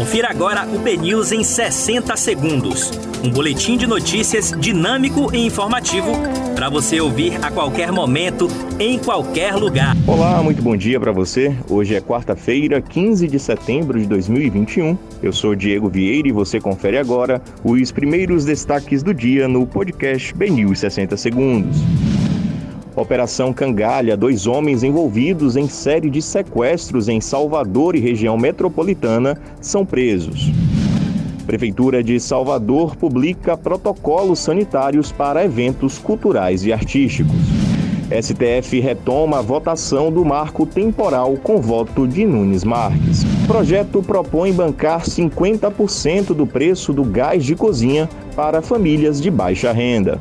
Confira agora o BNews em 60 segundos. Um boletim de notícias dinâmico e informativo para você ouvir a qualquer momento, em qualquer lugar. Olá, muito bom dia para você. Hoje é quarta-feira, 15 de setembro de 2021. Eu sou Diego Vieira e você confere agora os primeiros destaques do dia no podcast BNews 60 segundos. Operação Cangalha, dois homens envolvidos em série de sequestros em Salvador e região metropolitana são presos. Prefeitura de Salvador publica protocolos sanitários para eventos culturais e artísticos. STF retoma a votação do marco temporal com voto de Nunes Marques. Projeto propõe bancar 50% do preço do gás de cozinha para famílias de baixa renda.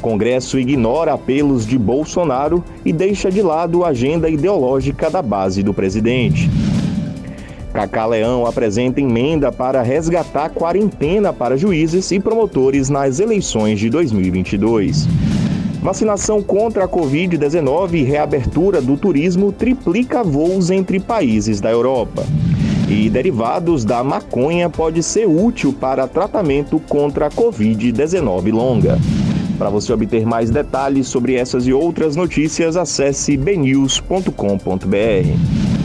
Congresso ignora apelos de Bolsonaro e deixa de lado a agenda ideológica da base do presidente. Cacá Leão apresenta emenda para resgatar quarentena para juízes e promotores nas eleições de 2022. Vacinação contra a Covid-19 e reabertura do turismo triplica voos entre países da Europa. E derivados da maconha pode ser útil para tratamento contra a Covid-19 longa. Para você obter mais detalhes sobre essas e outras notícias, acesse bnews.com.br.